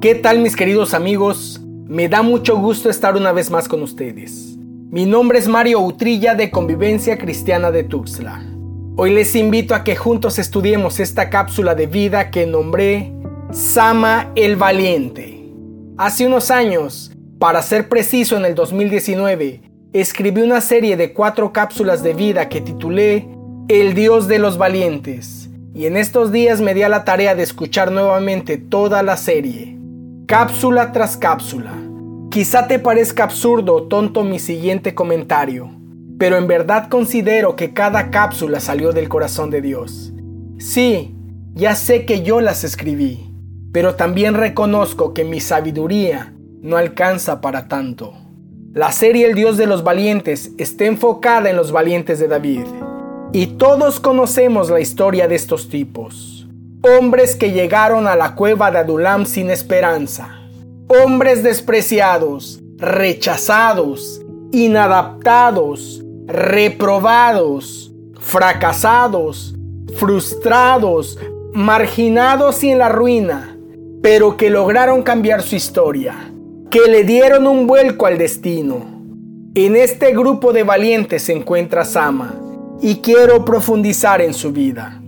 ¿Qué tal mis queridos amigos? Me da mucho gusto estar una vez más con ustedes. Mi nombre es Mario Utrilla de Convivencia Cristiana de Tuxtla. Hoy les invito a que juntos estudiemos esta cápsula de vida que nombré Sama el Valiente. Hace unos años, para ser preciso en el 2019, escribí una serie de cuatro cápsulas de vida que titulé El Dios de los Valientes. Y en estos días me di a la tarea de escuchar nuevamente toda la serie cápsula tras cápsula. Quizá te parezca absurdo o tonto mi siguiente comentario, pero en verdad considero que cada cápsula salió del corazón de Dios. Sí, ya sé que yo las escribí, pero también reconozco que mi sabiduría no alcanza para tanto. La serie El Dios de los Valientes está enfocada en los valientes de David, y todos conocemos la historia de estos tipos hombres que llegaron a la cueva de Adulam sin esperanza, hombres despreciados, rechazados, inadaptados, reprobados, fracasados, frustrados, marginados y en la ruina, pero que lograron cambiar su historia, que le dieron un vuelco al destino. En este grupo de valientes se encuentra Sama y quiero profundizar en su vida.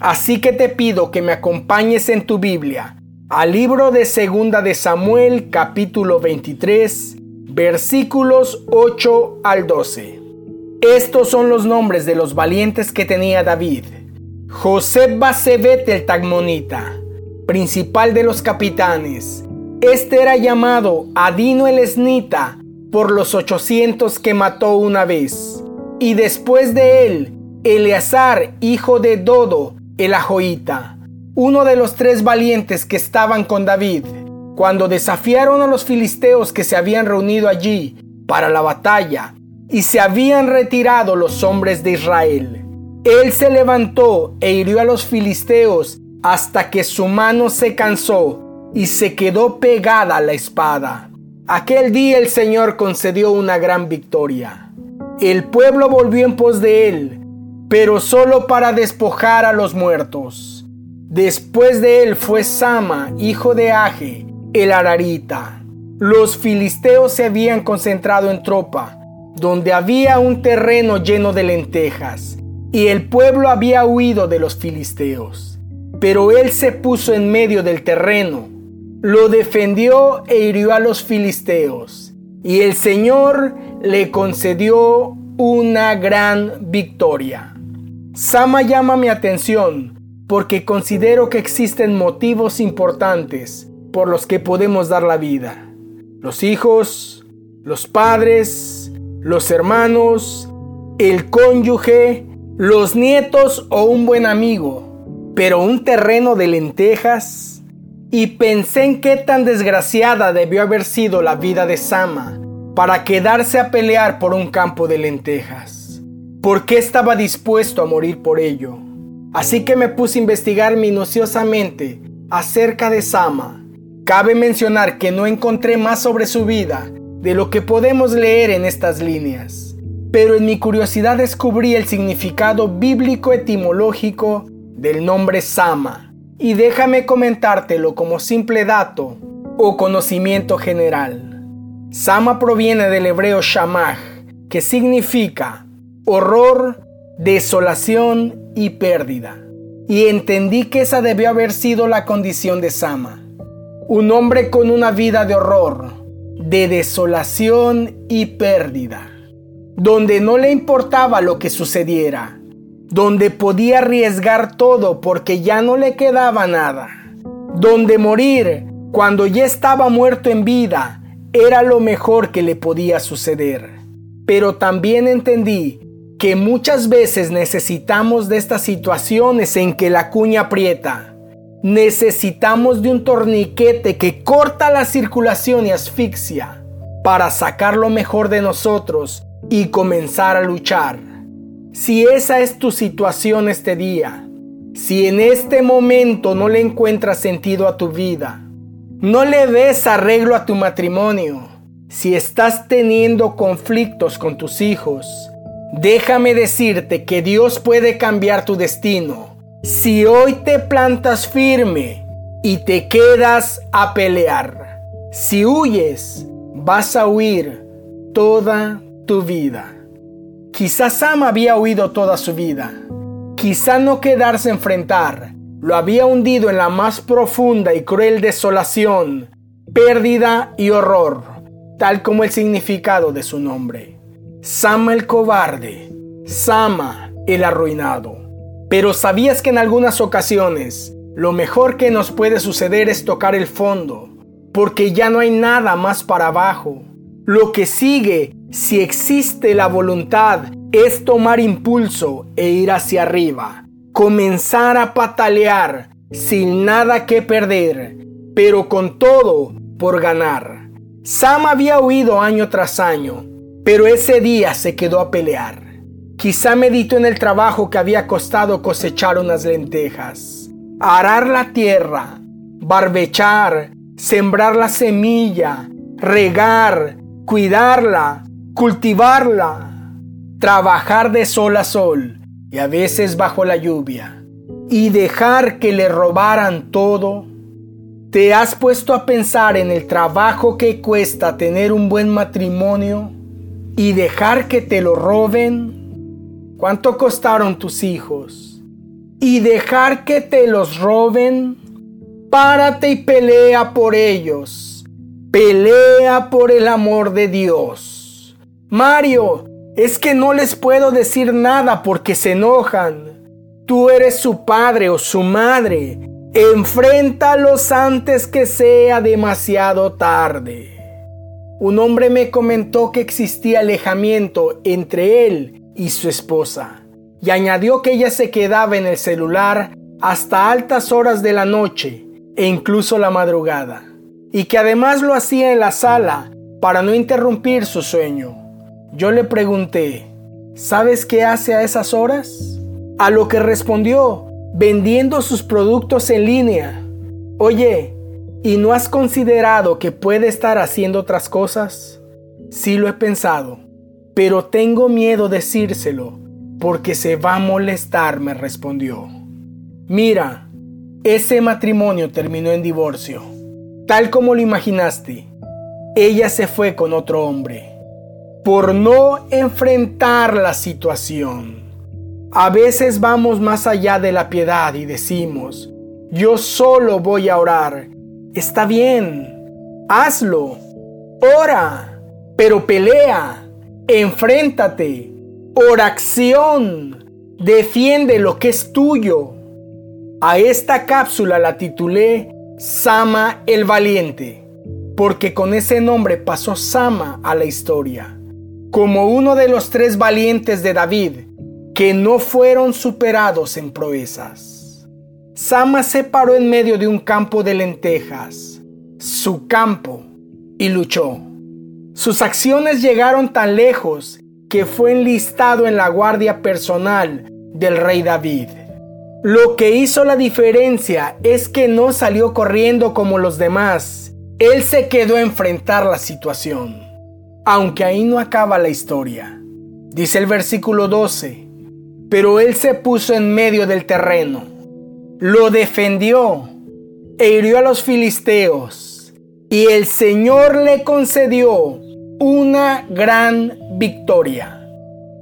Así que te pido que me acompañes en tu Biblia al libro de Segunda de Samuel capítulo 23 versículos 8 al 12. Estos son los nombres de los valientes que tenía David. José Basebet el Tagmonita, principal de los capitanes. Este era llamado Adino el Esnita por los 800 que mató una vez. Y después de él, Eleazar, hijo de Dodo, el Ajoita, uno de los tres valientes que estaban con David, cuando desafiaron a los filisteos que se habían reunido allí para la batalla y se habían retirado los hombres de Israel. Él se levantó e hirió a los filisteos hasta que su mano se cansó y se quedó pegada a la espada. Aquel día el Señor concedió una gran victoria. El pueblo volvió en pos de él pero solo para despojar a los muertos. Después de él fue Sama, hijo de Age, el Ararita. Los filisteos se habían concentrado en tropa, donde había un terreno lleno de lentejas, y el pueblo había huido de los filisteos. Pero él se puso en medio del terreno, lo defendió e hirió a los filisteos, y el Señor le concedió una gran victoria. Sama llama mi atención porque considero que existen motivos importantes por los que podemos dar la vida. Los hijos, los padres, los hermanos, el cónyuge, los nietos o un buen amigo. Pero un terreno de lentejas. Y pensé en qué tan desgraciada debió haber sido la vida de Sama para quedarse a pelear por un campo de lentejas. ¿Por qué estaba dispuesto a morir por ello? Así que me puse a investigar minuciosamente acerca de Sama. Cabe mencionar que no encontré más sobre su vida de lo que podemos leer en estas líneas, pero en mi curiosidad descubrí el significado bíblico etimológico del nombre Sama, y déjame comentártelo como simple dato o conocimiento general. Sama proviene del hebreo shamach, que significa horror, desolación y pérdida. Y entendí que esa debió haber sido la condición de Sama. Un hombre con una vida de horror, de desolación y pérdida. Donde no le importaba lo que sucediera. Donde podía arriesgar todo porque ya no le quedaba nada. Donde morir cuando ya estaba muerto en vida era lo mejor que le podía suceder. Pero también entendí que muchas veces necesitamos de estas situaciones en que la cuña aprieta. Necesitamos de un torniquete que corta la circulación y asfixia para sacar lo mejor de nosotros y comenzar a luchar. Si esa es tu situación este día, si en este momento no le encuentras sentido a tu vida, no le ves arreglo a tu matrimonio, si estás teniendo conflictos con tus hijos, Déjame decirte que Dios puede cambiar tu destino. Si hoy te plantas firme y te quedas a pelear. Si huyes, vas a huir toda tu vida. Quizás Sam había huido toda su vida. Quizá no quedarse a enfrentar lo había hundido en la más profunda y cruel desolación, pérdida y horror, tal como el significado de su nombre. Sama el cobarde, Sama el arruinado. Pero sabías que en algunas ocasiones lo mejor que nos puede suceder es tocar el fondo, porque ya no hay nada más para abajo. Lo que sigue, si existe la voluntad, es tomar impulso e ir hacia arriba, comenzar a patalear sin nada que perder, pero con todo por ganar. Sam había huido año tras año, pero ese día se quedó a pelear. Quizá meditó en el trabajo que había costado cosechar unas lentejas, arar la tierra, barbechar, sembrar la semilla, regar, cuidarla, cultivarla, trabajar de sol a sol y a veces bajo la lluvia, y dejar que le robaran todo? ¿Te has puesto a pensar en el trabajo que cuesta tener un buen matrimonio y dejar que te lo roben? ¿Cuánto costaron tus hijos? ¿Y dejar que te los roben? Párate y pelea por ellos. Pelea por el amor de Dios. Mario, es que no les puedo decir nada porque se enojan. Tú eres su padre o su madre. Enfréntalos antes que sea demasiado tarde. Un hombre me comentó que existía alejamiento entre él y su esposa y añadió que ella se quedaba en el celular hasta altas horas de la noche e incluso la madrugada, y que además lo hacía en la sala para no interrumpir su sueño. Yo le pregunté, ¿sabes qué hace a esas horas? A lo que respondió, vendiendo sus productos en línea. Oye, ¿y no has considerado que puede estar haciendo otras cosas? Sí lo he pensado, pero tengo miedo decírselo, porque se va a molestar, me respondió. Mira, ese matrimonio terminó en divorcio, tal como lo imaginaste. Ella se fue con otro hombre por no enfrentar la situación. A veces vamos más allá de la piedad y decimos, yo solo voy a orar. Está bien, hazlo, ora, pero pelea, enfréntate, oración, defiende lo que es tuyo. A esta cápsula la titulé Sama el Valiente, porque con ese nombre pasó Sama a la historia. Como uno de los tres valientes de David que no fueron superados en proezas. Sama se paró en medio de un campo de lentejas, su campo, y luchó. Sus acciones llegaron tan lejos que fue enlistado en la guardia personal del rey David. Lo que hizo la diferencia es que no salió corriendo como los demás, él se quedó a enfrentar la situación aunque ahí no acaba la historia. Dice el versículo 12, pero él se puso en medio del terreno, lo defendió e hirió a los filisteos, y el Señor le concedió una gran victoria.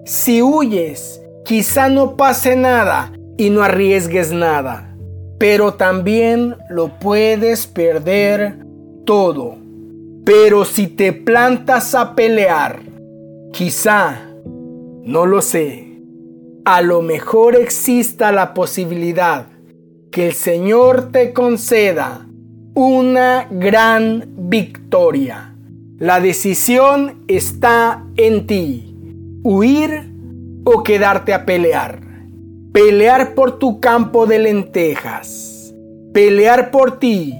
Si huyes, quizá no pase nada y no arriesgues nada, pero también lo puedes perder todo. Pero si te plantas a pelear, quizá, no lo sé, a lo mejor exista la posibilidad que el Señor te conceda una gran victoria. La decisión está en ti, huir o quedarte a pelear. Pelear por tu campo de lentejas. Pelear por ti,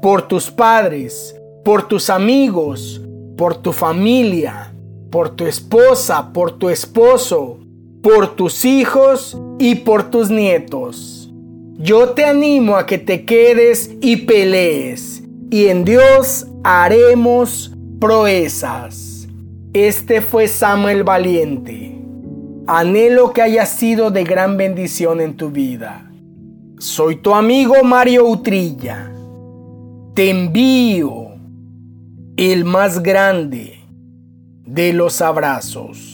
por tus padres, por tus amigos, por tu familia, por tu esposa, por tu esposo, por tus hijos y por tus nietos. Yo te animo a que te quedes y pelees, y en Dios haremos proezas. Este fue Samuel Valiente. Anhelo que haya sido de gran bendición en tu vida. Soy tu amigo Mario Utrilla te envío el más grande de los abrazos.